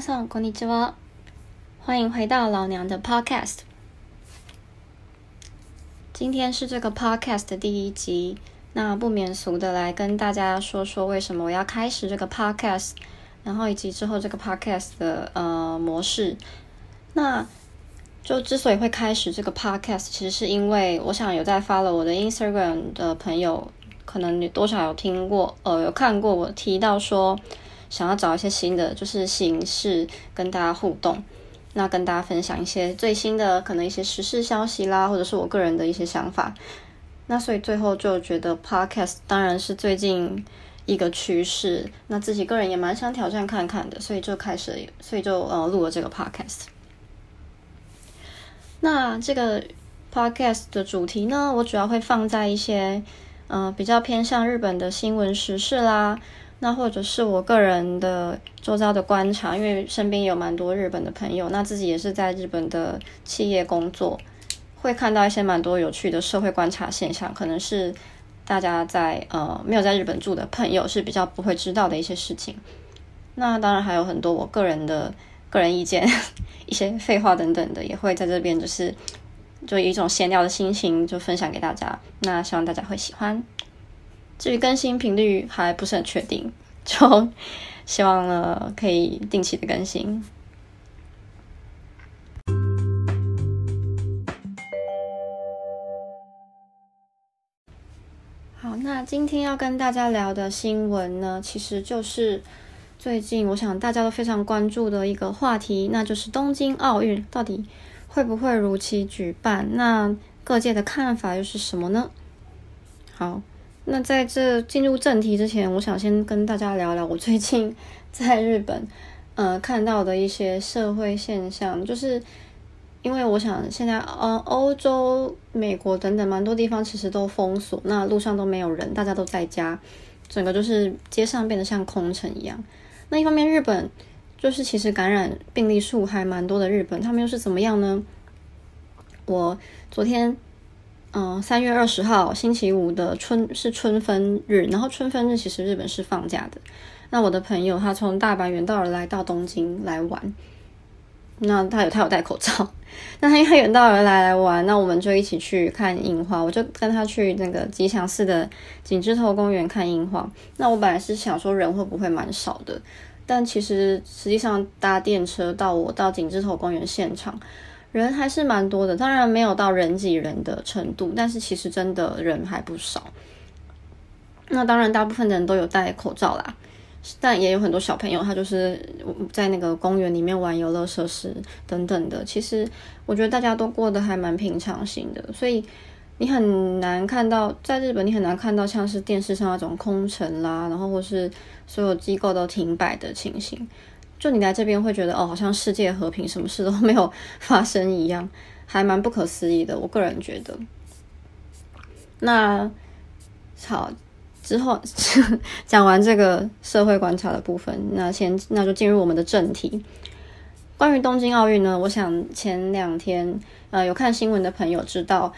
さんこんにちは。欢迎回到老娘的 Podcast。今天是这个 Podcast 的第一集，那不免俗的来跟大家说说为什么我要开始这个 Podcast，然后以及之后这个 Podcast 的呃模式。那就之所以会开始这个 Podcast，其实是因为我想有在 follow 我的 Instagram 的朋友，可能你多少有听过，呃，有看过我提到说。 想要找一些新的就是形式跟大家互动，那跟大家分享一些最新的可能一些时事消息啦，或者是我个人的一些想法。那所以最后就觉得 podcast 当然是最近一个趋势，那自己个人也蛮想挑战看看的，所以就开始，所以就呃录了这个 podcast。那这个 podcast 的主题呢，我主要会放在一些呃比较偏向日本的新闻时事啦。那或者是我个人的周遭的观察，因为身边有蛮多日本的朋友，那自己也是在日本的企业工作，会看到一些蛮多有趣的社会观察现象，可能是大家在呃没有在日本住的朋友是比较不会知道的一些事情。那当然还有很多我个人的个人意见，一些废话等等的，也会在这边就是就以一种闲聊的心情就分享给大家。那希望大家会喜欢。至于更新频率还不是很确定，就希望呢可以定期的更新。好，那今天要跟大家聊的新闻呢，其实就是最近我想大家都非常关注的一个话题，那就是东京奥运到底会不会如期举办？那各界的看法又是什么呢？好。那在这进入正题之前，我想先跟大家聊聊我最近在日本呃看到的一些社会现象，就是因为我想现在呃欧洲、美国等等蛮多地方其实都封锁，那路上都没有人，大家都在家，整个就是街上变得像空城一样。那一方面，日本就是其实感染病例数还蛮多的，日本他们又是怎么样呢？我昨天。嗯，三月二十号星期五的春是春分日，然后春分日其实日本是放假的。那我的朋友他从大阪远道而来到东京来玩，那他有他有戴口罩，那他因为远道而来来玩，那我们就一起去看樱花，我就跟他去那个吉祥寺的景之头公园看樱花。那我本来是想说人会不会蛮少的，但其实实际上搭电车到我到景之头公园现场。人还是蛮多的，当然没有到人挤人的程度，但是其实真的人还不少。那当然，大部分的人都有戴口罩啦，但也有很多小朋友，他就是在那个公园里面玩游乐设施等等的。其实我觉得大家都过得还蛮平常心的，所以你很难看到在日本，你很难看到像是电视上那种空城啦，然后或是所有机构都停摆的情形。就你来这边会觉得哦，好像世界和平，什么事都 没有发生一样，还蛮不可思议的。我个人觉得。那好，之后 讲完这个社会观察的部分，那先那就进入我们的正题。关于东京奥运呢，我想前两天呃有看新闻的朋友知道。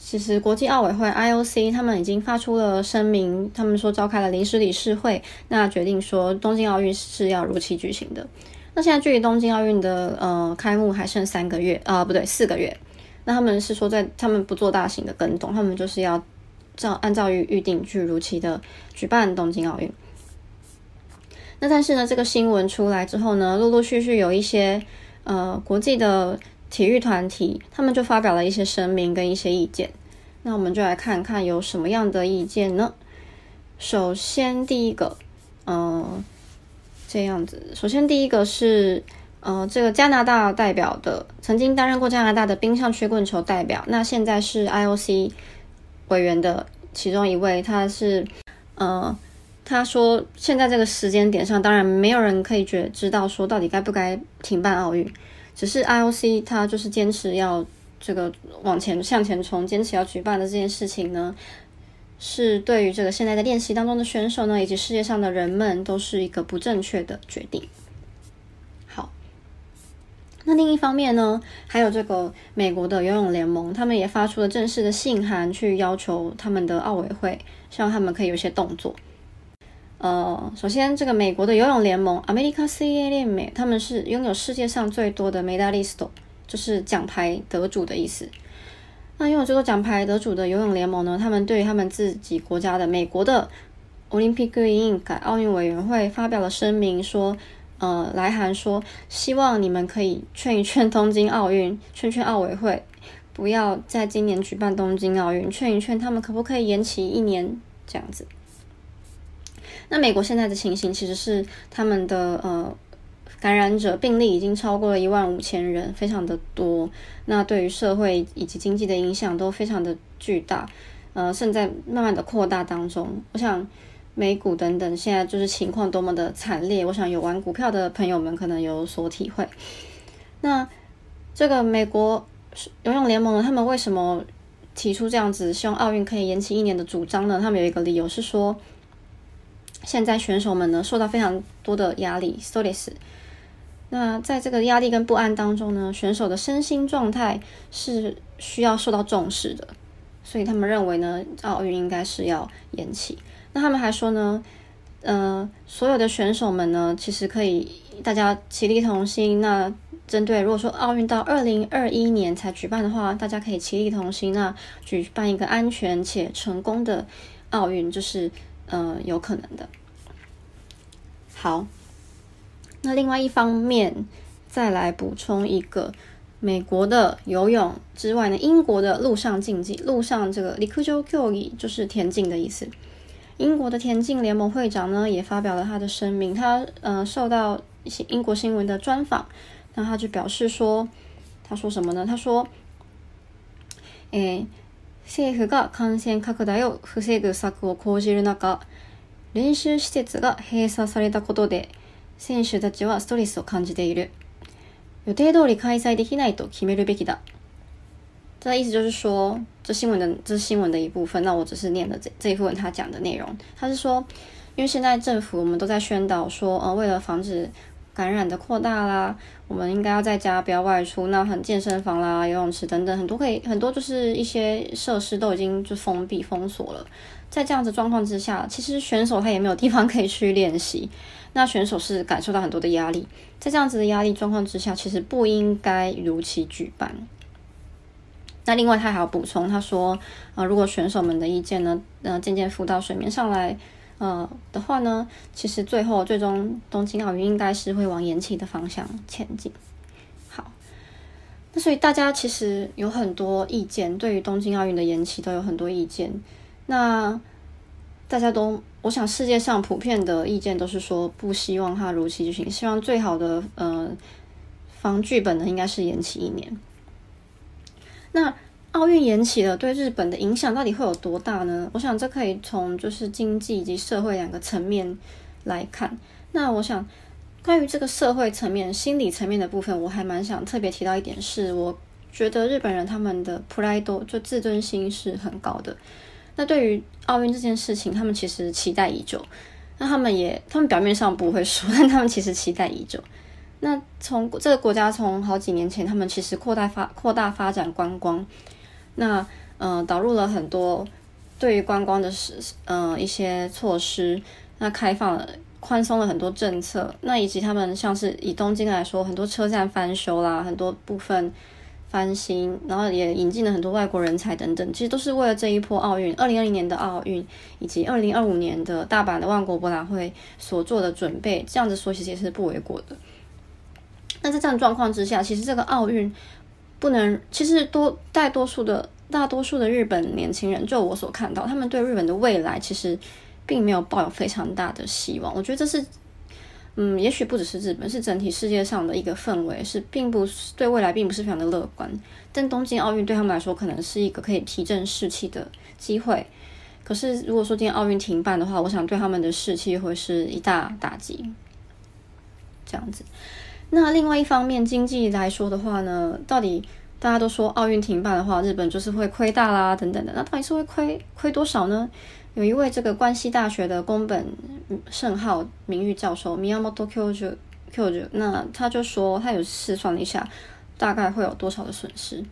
其实，国际奥委会 （IOC） 他们已经发出了声明，他们说召开了临时理事会，那决定说东京奥运是要如期举行的。那现在距离东京奥运的呃开幕还剩三个月啊，不对，四个月。那他们是说，在他们不做大型的更动，他们就是要照按照预预定去如期的举办东京奥运。那但是呢，这个新闻出来之后呢，陆陆续续有一些呃国际的。体育团体他们就发表了一些声明跟一些意见，那我们就来看看有什么样的意见呢？首先第一个，嗯，这样子，首先第一个是，呃，这个加拿大代表的，曾经担任过加拿大的冰上曲棍球代表，那现在是 IOC 委员的其中一位，他是，呃，他说现在这个时间点上，当然没有人可以觉知道说到底该不该停办奥运。只是 IOC 它就是坚持要这个往前向前冲，坚持要举办的这件事情呢，是对于这个现在的练习当中的选手呢，以及世界上的人们都是一个不正确的决定。好，那另一方面呢，还有这个美国的游泳联盟，他们也发出了正式的信函，去要求他们的奥委会，希望他们可以有一些动作。呃，首先这个美国的游泳联盟 America CA 联美，他们是拥有世界上最多的 medalist，就是奖牌得主的意思。那拥有最多奖牌得主的游泳联盟呢，他们对于他们自己国家的美国的 Olympic Green 改奥运委员会发表了声明，说，呃，来函说，希望你们可以劝一劝东京奥运，劝劝奥委会，不要在今年举办东京奥运，劝一劝他们可不可以延期一年这样子。那美国现在的情形其实是他们的呃感染者病例已经超过了一万五千人，非常的多。那对于社会以及经济的影响都非常的巨大，呃，正在慢慢的扩大当中。我想美股等等现在就是情况多么的惨烈，我想有玩股票的朋友们可能有所体会。那这个美国游泳联盟呢，他们为什么提出这样子希望奥运可以延期一年的主张呢？他们有一个理由是说。现在选手们呢受到非常多的压力，stress。那在这个压力跟不安当中呢，选手的身心状态是需要受到重视的，所以他们认为呢，奥运应该是要延期。那他们还说呢，呃，所有的选手们呢，其实可以大家齐力同心。那针对如果说奥运到二零二一年才举办的话，大家可以齐力同心，那举办一个安全且成功的奥运，就是呃有可能的。好，那另外一方面，再来补充一个美国的游泳之外呢，英国的陆上竞技，陆上这个 likujo kyogi 就是田径的意思。英国的田径联盟会长呢也发表了他的声明，他呃受到一些英国新闻的专访，那他就表示说，他说什么呢？他说，诶，政府が感染拡大を防ぐ策を講じる中。練習施設が閉鎖されたことで、選手たちはストレスを感じている。予定通り開催できないと決めるべきだ。这意思就是说，这新闻的这是新闻的一部分。那我只是念了这这一部分他讲的内容。他是说，因为现在政府我们都在宣导说，呃，为了防止感染的扩大啦，我们应该要在家不要外出。那很健身房啦、游泳池等等，很多可以很多就是一些设施都已经就封闭封锁了。在这样子状况之下，其实选手他也没有地方可以去练习，那选手是感受到很多的压力。在这样子的压力状况之下，其实不应该如期举办。那另外他还要补充，他说，呃，如果选手们的意见呢，呃，渐渐浮到水面上来，呃的话呢，其实最后最终东京奥运应该是会往延期的方向前进。好，那所以大家其实有很多意见，对于东京奥运的延期都有很多意见。那大家都，我想世界上普遍的意见都是说不希望它如期举行，希望最好的呃防剧本呢应该是延期一年。那奥运延期了，对日本的影响到底会有多大呢？我想这可以从就是经济以及社会两个层面来看。那我想关于这个社会层面、心理层面的部分，我还蛮想特别提到一点，是我觉得日本人他们的 pride 就自尊心是很高的。那对于奥运这件事情，他们其实期待已久。那他们也，他们表面上不会说，但他们其实期待已久。那从这个国家从好几年前，他们其实扩大发扩大发展观光，那呃导入了很多对于观光的是呃一些措施，那开放了宽松了很多政策，那以及他们像是以东京来说，很多车站翻修啦，很多部分。翻新，然后也引进了很多外国人才等等，其实都是为了这一波奥运，二零二零年的奥运以及二零二五年的大阪的万国博览会所做的准备。这样子说其实也是不为过的。那在这样状况之下，其实这个奥运不能，其实多大多数的大多数的日本年轻人，就我所看到，他们对日本的未来其实并没有抱有非常大的希望。我觉得这是。嗯，也许不只是日本，是整体世界上的一个氛围，是并不是对未来并不是非常的乐观。但东京奥运对他们来说，可能是一个可以提振士气的机会。可是，如果说今天奥运停办的话，我想对他们的士气会是一大打击。这样子。那另外一方面，经济来说的话呢，到底大家都说奥运停办的话，日本就是会亏大啦，等等的。那到底是会亏亏多少呢？有一位这个关西大学的宫本胜浩名誉教授 Miyamoto k o j u k o j u 那他就说他有试算了一下，大概会有多少的损失。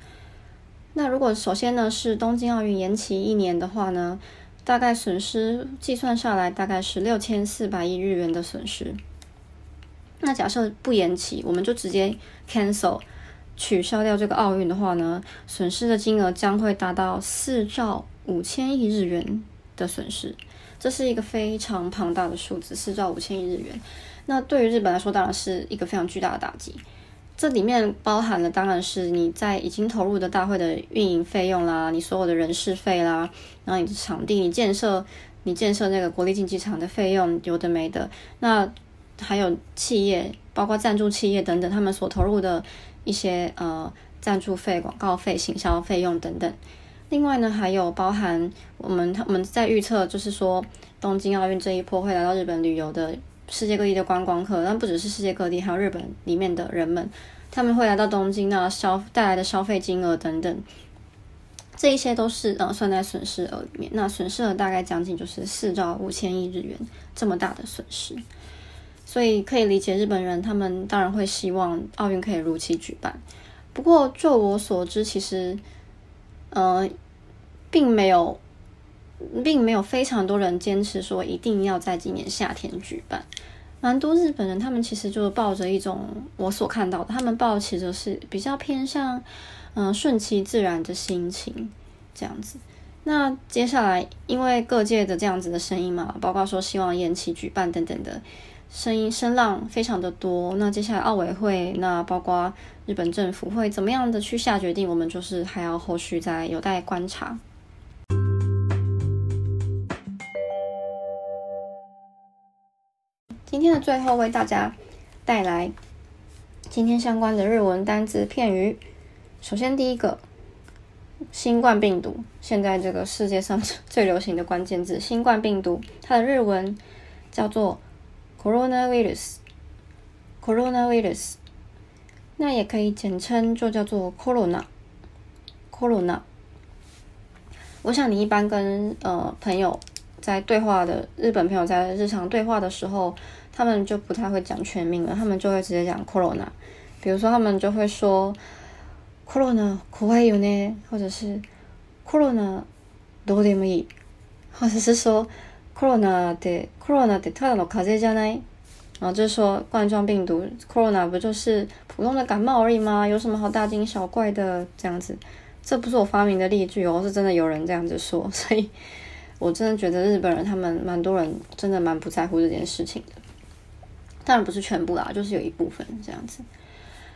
那如果首先呢是东京奥运延期一年的话呢，大概损失计算下来大概是六千四百亿日元的损失。那假设不延期，我们就直接 cancel 取消掉这个奥运的话呢，损失的金额将会达到四兆五千亿日元的损失。这是一个非常庞大的数字，四兆五千亿日元。那对于日本来说，当然是一个非常巨大的打击。这里面包含了，当然是你在已经投入的大会的运营费用啦，你所有的人事费啦，然后你的场地、你建设、你建设那个国立竞技场的费用，有的没的。那还有企业，包括赞助企业等等，他们所投入的一些呃赞助费、广告费、行销费用等等。另外呢，还有包含我们他们在预测，就是说东京奥运这一波会来到日本旅游的世界各地的观光客，但不只是世界各地，还有日本里面的人们，他们会来到东京那消带来的消费金额等等，这一些都是呃算在损失额里面。那损失额大概将近就是四兆五千亿日元这么大的损失，所以可以理解日本人他们当然会希望奥运可以如期举办。不过就我所知，其实。呃，并没有，并没有非常多人坚持说一定要在今年夏天举办。蛮多日本人他们其实就是抱着一种我所看到的，他们抱持着是比较偏向嗯顺其自然的心情这样子。那接下来因为各界的这样子的声音嘛，包括说希望延期举办等等的。声音声浪非常的多，那接下来奥委会，那包括日本政府会怎么样的去下决定？我们就是还要后续再有待观察。今天的最后为大家带来今天相关的日文单词片语。首先第一个，新冠病毒，现在这个世界上最流行的关键字，新冠病毒，它的日文叫做。coronavirus，coronavirus，那也可以简称就叫做 corona，corona。我想你一般跟呃朋友在对话的日本朋友在日常对话的时候，他们就不太会讲全名了，他们就会直接讲 corona。比如说他们就会说 corona 怖いよね，或者是 corona どうでもいい，或者是说。 corona 的 corona 的ただの風邪じゃない？然后就是说冠状病毒 corona 不就是普通的感冒而已吗？有什么好大惊小怪的？这样子，这不是我发明的例句哦，是真的有人这样子说。所以我真的觉得日本人他们蛮多人真的蛮不在乎这件事情的。当然不是全部啦，就是有一部分这样子。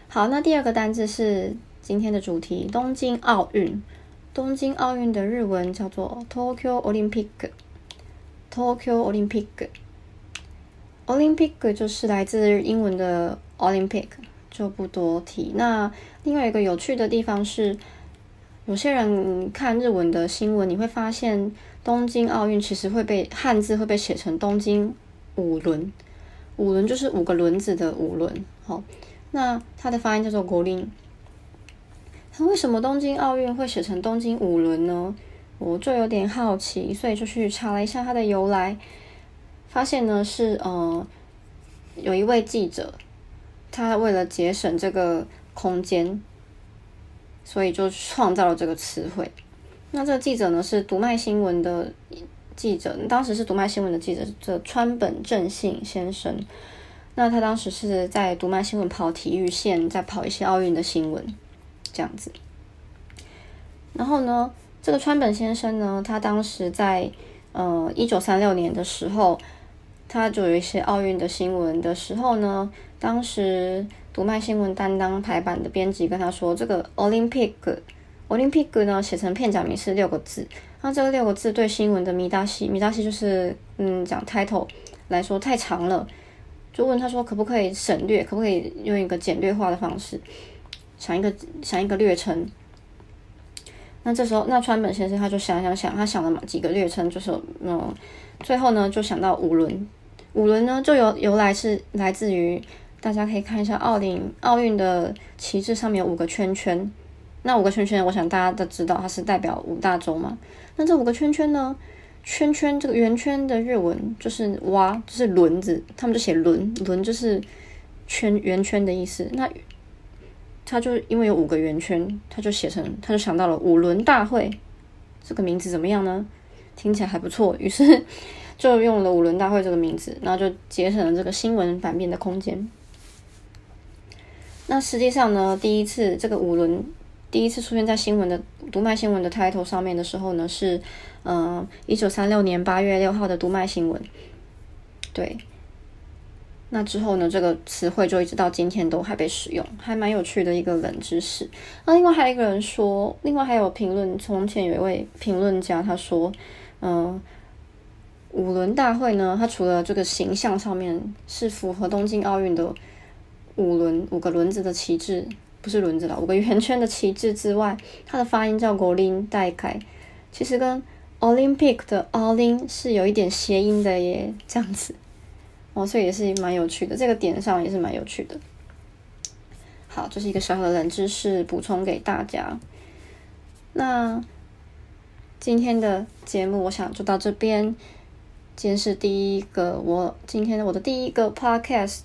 好，那第二个单字是今天的主题：东京奥运。东京奥运的日文叫做 Tokyo Olympic。 Tokyo Olympic，Olympic 就是来自英文的 Olympic，就不多提。那另外一个有趣的地方是，有些人看日文的新闻，你会发现东京奥运其实会被汉字会被写成东京五轮，五轮就是五个轮子的五轮。好，那它的发音叫做国林。那为什么东京奥运会写成东京五轮呢？我就有点好奇，所以就去查了一下它的由来，发现呢是呃有一位记者，他为了节省这个空间，所以就创造了这个词汇。那这个记者呢是读卖新闻的记者，当时是读卖新闻的记者，这川本正信先生。那他当时是在读卖新闻跑体育线，在跑一些奥运的新闻，这样子。然后呢？这个川本先生呢，他当时在呃一九三六年的时候，他就有一些奥运的新闻的时候呢，当时读卖新闻担当排版的编辑跟他说，这个 Olympic Olympic 呢写成片假名是六个字，那这个六个字对新闻的米大西米大西就是嗯讲 title 来说太长了，就问他说可不可以省略，可不可以用一个简略化的方式，想一个想一个略称。那这时候，那川本先生他就想想想，他想了几个略称，就是嗯，最后呢就想到五轮。五轮呢就由由来是来自于，大家可以看一下奥林奥运的旗帜上面有五个圈圈。那五个圈圈，我想大家都知道，它是代表五大洲嘛。那这五个圈圈呢，圈圈这个圆圈的日文就是哇，就是轮子，他们就写轮轮就是圈圆圈的意思。那他就因为有五个圆圈，他就写成，他就想到了五轮大会这个名字怎么样呢？听起来还不错，于是 就用了五轮大会这个名字，然后就节省了这个新闻版面的空间。那实际上呢，第一次这个五轮第一次出现在新闻的读卖新闻的 title 上面的时候呢，是嗯一九三六年八月六号的读卖新闻。对，那之后呢，这个词汇就一直到今天都还被使用，还蛮有趣的一个冷知识。那另外还有一个人说，另外还有评论，从前有一位评论家他说，嗯，五轮大会呢，它除了这个形象上面是符合东京奥运的。五轮五个轮子的旗帜，不是轮子了，五个圆圈的旗帜之外，它的发音叫 “golin 代开”，其实跟 Olympic 的 “olin” 是有一点谐音的耶，这样子哦，所以也是蛮有趣的，这个点上也是蛮有趣的。好，这是一个小小的冷知识补充给大家。那今天的节目，我想就到这边。今天是第一个，我今天的我的第一个 podcast。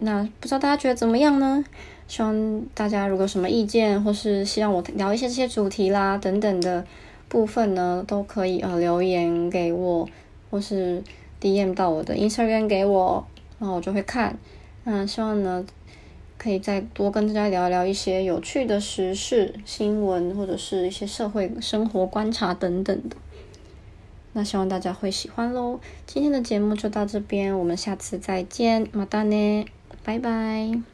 那不知道大家觉得怎么样呢？希望大家如果什么意见，或是希望我聊一些这些主题啦等等的部分呢，都可以呃留言给我，或是 DM 到我的 Instagram 给我，然后我就会看。嗯希望呢，可以再多跟大家聊一聊一些有趣的时事新闻，或者是一些社会生活观察等等的。那希望大家会喜欢喽。今天的节目就到这边，我们下次再见，马达呢。拜拜。